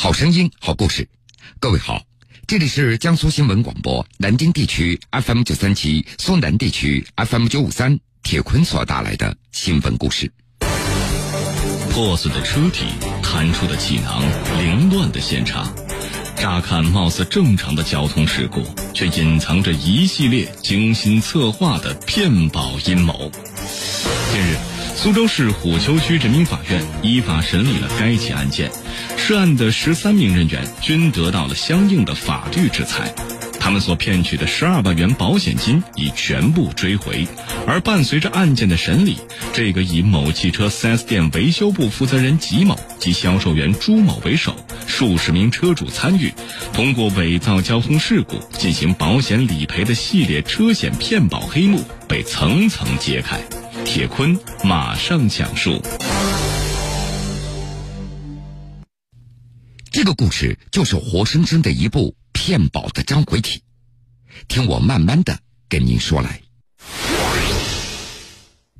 好声音，好故事。各位好，这里是江苏新闻广播南京地区 FM 九三七、苏南地区 FM 九五三。铁坤所带来的新闻故事。破碎的车体，弹出的气囊，凌乱的现场。乍看貌似正常的交通事故，却隐藏着一系列精心策划的骗保阴谋。近日。苏州市虎丘区人民法院依法审理了该起案件，涉案的十三名人员均得到了相应的法律制裁，他们所骗取的十二万元保险金已全部追回。而伴随着案件的审理，这个以某汽车 4S 店维修部负责人吉某及销售员朱某为首，数十名车主参与，通过伪造交通事故进行保险理赔的系列车险骗保黑幕被层层揭开。铁坤马上讲述。这个故事就是活生生的一部骗保的章回体，听我慢慢的跟您说来。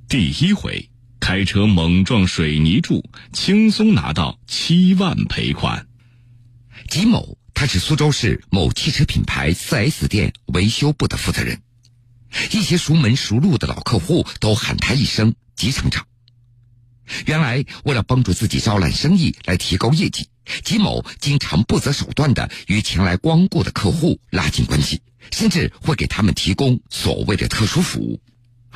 第一回，开车猛撞水泥柱，轻松拿到七万赔款。吉某，他是苏州市某汽车品牌 4S 店维修部的负责人。一些熟门熟路的老客户都喊他一声“吉厂长”。原来，为了帮助自己招揽生意来提高业绩，吉某经常不择手段的与前来光顾的客户拉近关系，甚至会给他们提供所谓的特殊服务。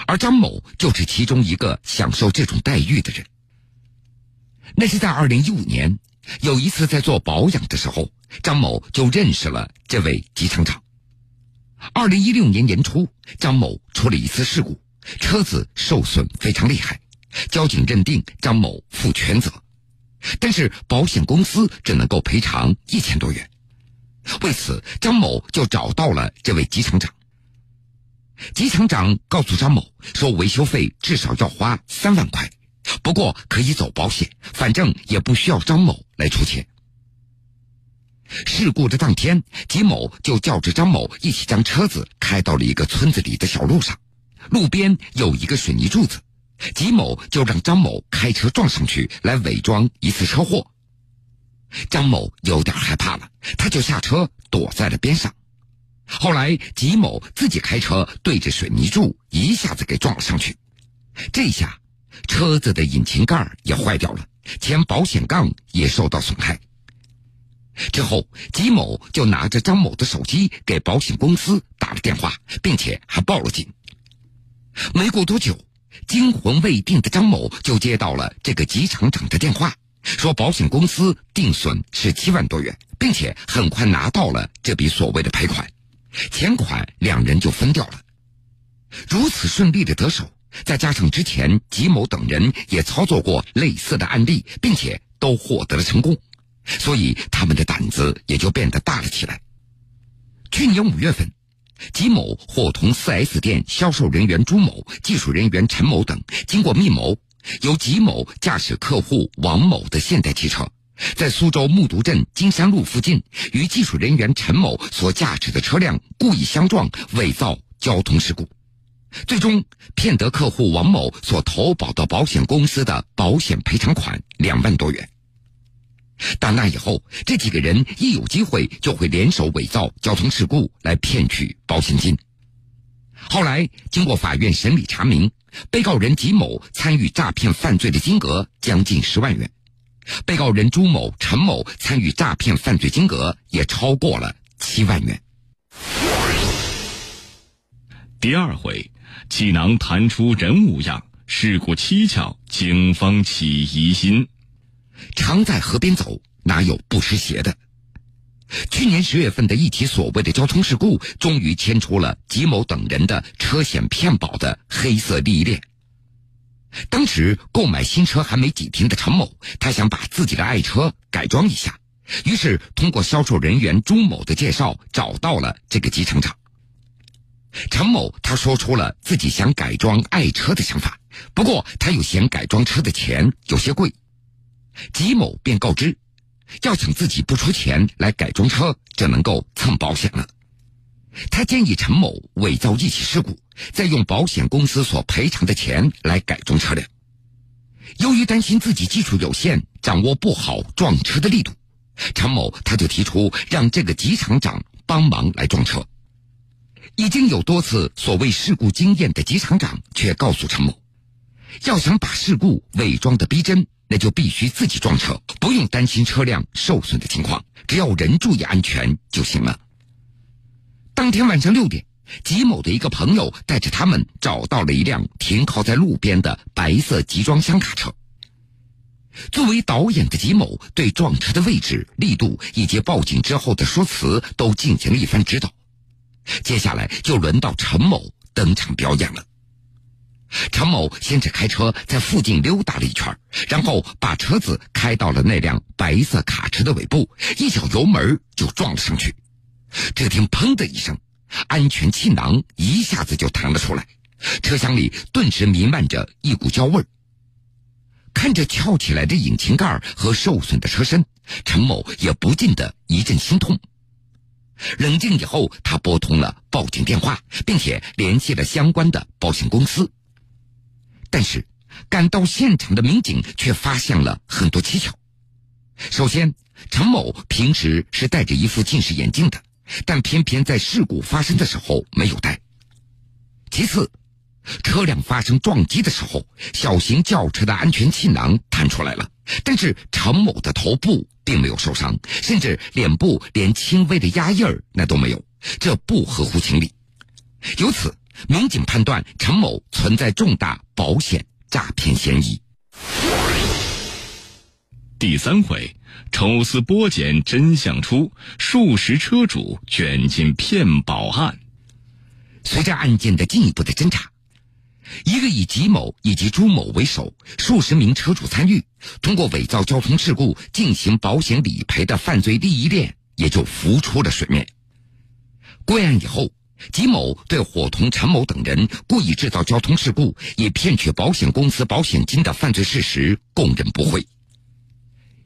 而张某就是其中一个享受这种待遇的人。那是在二零一五年，有一次在做保养的时候，张某就认识了这位吉厂长。二零一六年年初，张某出了一次事故，车子受损非常厉害，交警认定张某负全责，但是保险公司只能够赔偿一千多元。为此，张某就找到了这位吉厂长。吉厂长告诉张某说，维修费至少要花三万块，不过可以走保险，反正也不需要张某来出钱。事故的当天，吉某就叫着张某一起将车子开到了一个村子里的小路上，路边有一个水泥柱子，吉某就让张某开车撞上去，来伪装一次车祸。张某有点害怕了，他就下车躲在了边上。后来，吉某自己开车对着水泥柱一下子给撞了上去，这下车子的引擎盖也坏掉了，前保险杠也受到损害。之后，吉某就拿着张某的手机给保险公司打了电话，并且还报了警。没过多久，惊魂未定的张某就接到了这个吉厂长的电话，说保险公司定损是七万多元，并且很快拿到了这笔所谓的赔款，钱款两人就分掉了。如此顺利的得手，再加上之前吉某等人也操作过类似的案例，并且都获得了成功。所以他们的胆子也就变得大了起来。去年五月份，吉某伙同 4S 店销售人员朱某、技术人员陈某等，经过密谋，由吉某驾驶客户王某的现代汽车，在苏州木渎镇金山路附近，与技术人员陈某所驾驶的车辆故意相撞，伪造交通事故，最终骗得客户王某所投保的保险公司的保险赔偿款两万多元。但那以后，这几个人一有机会就会联手伪造交通事故来骗取保险金。后来经过法院审理查明，被告人吉某参与诈骗犯罪的金额将近十万元，被告人朱某、陈某参与诈骗犯罪金额也超过了七万元。第二回，气囊弹出人无恙，事故蹊跷，警方起疑心。常在河边走，哪有不湿鞋的？去年十月份的一起所谓的交通事故，终于牵出了吉某等人的车险骗保的黑色利益链。当时购买新车还没几天的陈某，他想把自己的爱车改装一下，于是通过销售人员朱某的介绍，找到了这个集成厂。陈某他说出了自己想改装爱车的想法，不过他又嫌改装车的钱有些贵。吉某便告知，要想自己不出钱来改装车，只能够蹭保险了。他建议陈某伪造一起事故，再用保险公司所赔偿的钱来改装车辆。由于担心自己技术有限，掌握不好撞车的力度，陈某他就提出让这个吉厂长帮忙来撞车。已经有多次所谓事故经验的吉厂长却告诉陈某，要想把事故伪装的逼真，那就必须自己撞车，不用担心车辆受损的情况，只要人注意安全就行了。当天晚上六点，吉某的一个朋友带着他们找到了一辆停靠在路边的白色集装箱卡车。作为导演的吉某，对撞车的位置、力度以及报警之后的说辞都进行了一番指导。接下来就轮到陈某登场表演了。陈某先是开车在附近溜达了一圈，然后把车子开到了那辆白色卡车的尾部，一脚油门就撞了上去。只听“砰”的一声，安全气囊一下子就弹了出来，车厢里顿时弥漫着一股焦味。看着翘起来的引擎盖和受损的车身，陈某也不禁的一阵心痛。冷静以后，他拨通了报警电话，并且联系了相关的保险公司。但是，赶到现场的民警却发现了很多蹊跷。首先，陈某平时是戴着一副近视眼镜的，但偏偏在事故发生的时候没有戴。其次，车辆发生撞击的时候，小型轿车的安全气囊弹出来了，但是陈某的头部并没有受伤，甚至脸部连轻微的压印儿那都没有，这不合乎情理。由此，民警判断陈某存在重大保险诈骗嫌疑。第三回，抽丝剥茧真相出，数十车主卷进骗保案。随着案件的进一步的侦查。一个以吉某以及朱某为首，数十名车主参与，通过伪造交通事故进行保险理赔的犯罪利益链也就浮出了水面。归案以后，吉某对伙同陈某等人故意制造交通事故以骗取保险公司保险金的犯罪事实供认不讳。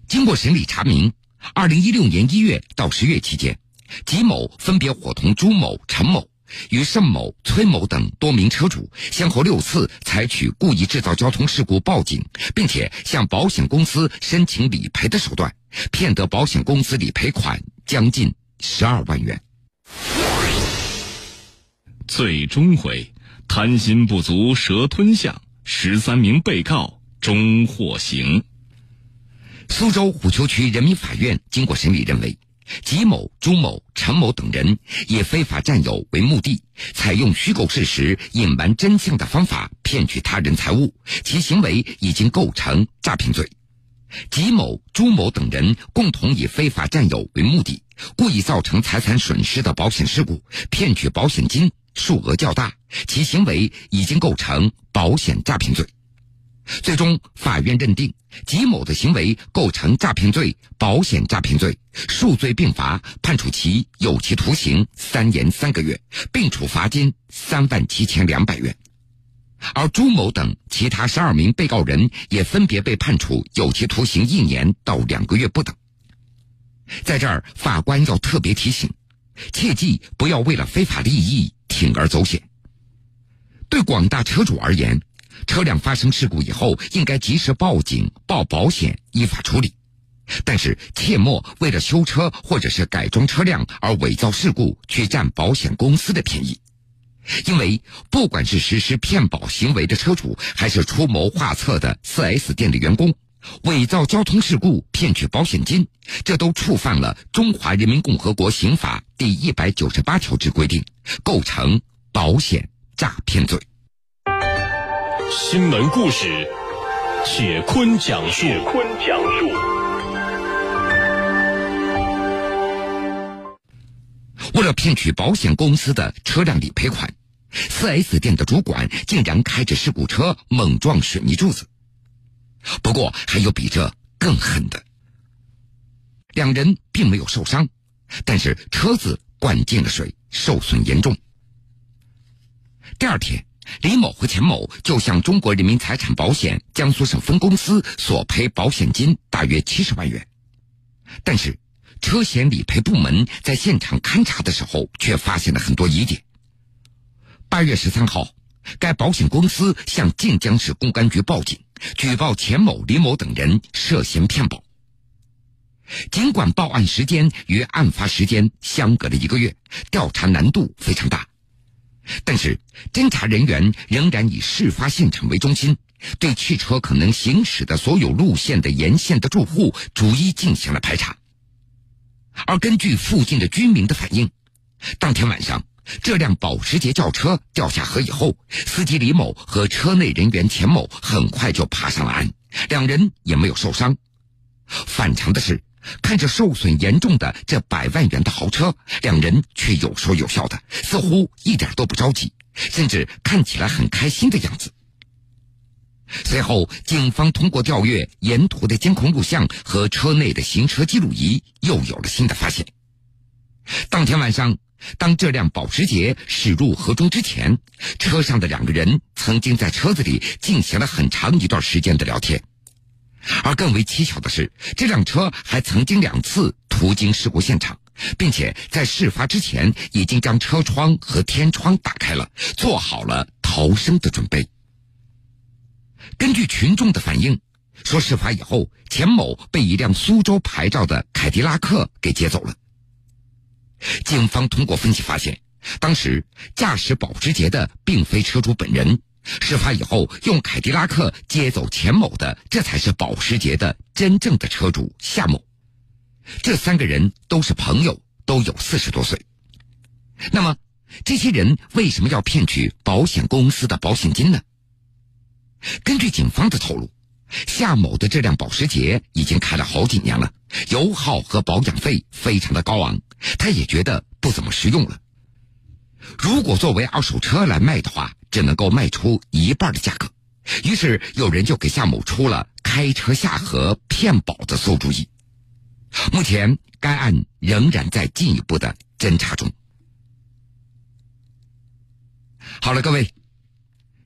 经过审理查明，二零一六年一月到十月期间，吉某分别伙同朱某、陈某。与盛某、崔某等多名车主先后六次采取故意制造交通事故报警，并且向保险公司申请理赔的手段，骗得保险公司理赔款将近十二万元。最终回，贪心不足蛇吞象，十三名被告终获刑。苏州虎丘区人民法院经过审理认为。吉某、朱某、陈某等人以非法占有为目的，采用虚构事实、隐瞒真相的方法骗取他人财物，其行为已经构成诈骗罪。吉某、朱某等人共同以非法占有为目的，故意造成财产损失的保险事故，骗取保险金数额较大，其行为已经构成保险诈骗罪。最终，法院认定吉某的行为构成诈骗罪、保险诈骗罪，数罪并罚，判处其有期徒刑三年三个月，并处罚金三万七千两百元。而朱某等其他十二名被告人也分别被判处有期徒刑一年到两个月不等。在这儿，法官要特别提醒：切记不要为了非法利益铤而走险。对广大车主而言。车辆发生事故以后，应该及时报警、报保险、依法处理，但是切莫为了修车或者是改装车辆而伪造事故去占保险公司的便宜。因为不管是实施骗保行为的车主，还是出谋划策的 4S 店的员工，伪造交通事故骗取保险金，这都触犯了《中华人民共和国刑法》第一百九十八条之规定，构成保险诈骗罪。新闻故事，铁坤讲述。铁坤讲述。为了骗取保险公司的车辆理赔款，4S 店的主管竟然开着事故车猛撞水泥柱子。不过，还有比这更狠的。两人并没有受伤，但是车子灌进了水，受损严重。第二天。李某和钱某就向中国人民财产保险江苏省分公司索赔保险金大约七十万元，但是车险理赔部门在现场勘查的时候却发现了很多疑点。八月十三号，该保险公司向晋江市公安局报警，举报钱某、李某等人涉嫌骗保。尽管报案时间与案发时间相隔了一个月，调查难度非常大，但是侦查人员仍然以事发现场为中心，对汽车可能行驶的所有路线的沿线的住户逐一进行了排查。而根据附近的居民的反映，当天晚上这辆保时捷轿车掉下河以后，司机李某和车内人员钱某很快就爬上了岸，两人也没有受伤。反常的是，看着受损严重的这百万元的豪车，两人却有说有笑的，似乎一点都不着急，甚至看起来很开心的样子。随后，警方通过调阅沿途的监控录像和车内的行车记录仪，又有了新的发现。当天晚上，当这辆保时捷驶入河中之前，车上的两个人曾经在车子里进行了很长一段时间的聊天。而更为蹊跷的是，这辆车还曾经两次途经事故现场，并且在事发之前已经将车窗和天窗打开了，做好了逃生的准备。根据群众的反映，说事发以后，钱某被一辆苏州牌照的凯迪拉克给接走了。警方通过分析发现，当时驾驶保时捷的并非车主本人。事发以后，用凯迪拉克接走钱某的，这才是保时捷的真正的车主夏某。这三个人都是朋友，都有四十多岁。那么，这些人为什么要骗取保险公司的保险金呢？根据警方的透露，夏某的这辆保时捷已经开了好几年了，油耗和保养费非常的高昂，他也觉得不怎么实用了。如果作为二手车来卖的话，只能够卖出一半的价格。于是有人就给夏某出了开车下河骗保的馊主意。目前该案仍然在进一步的侦查中。好了，各位，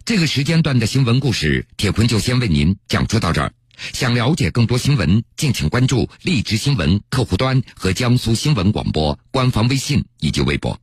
这个时间段的新闻故事，铁坤就先为您讲述到这儿。想了解更多新闻，敬请关注荔枝新闻客户端和江苏新闻广播官方微信以及微博。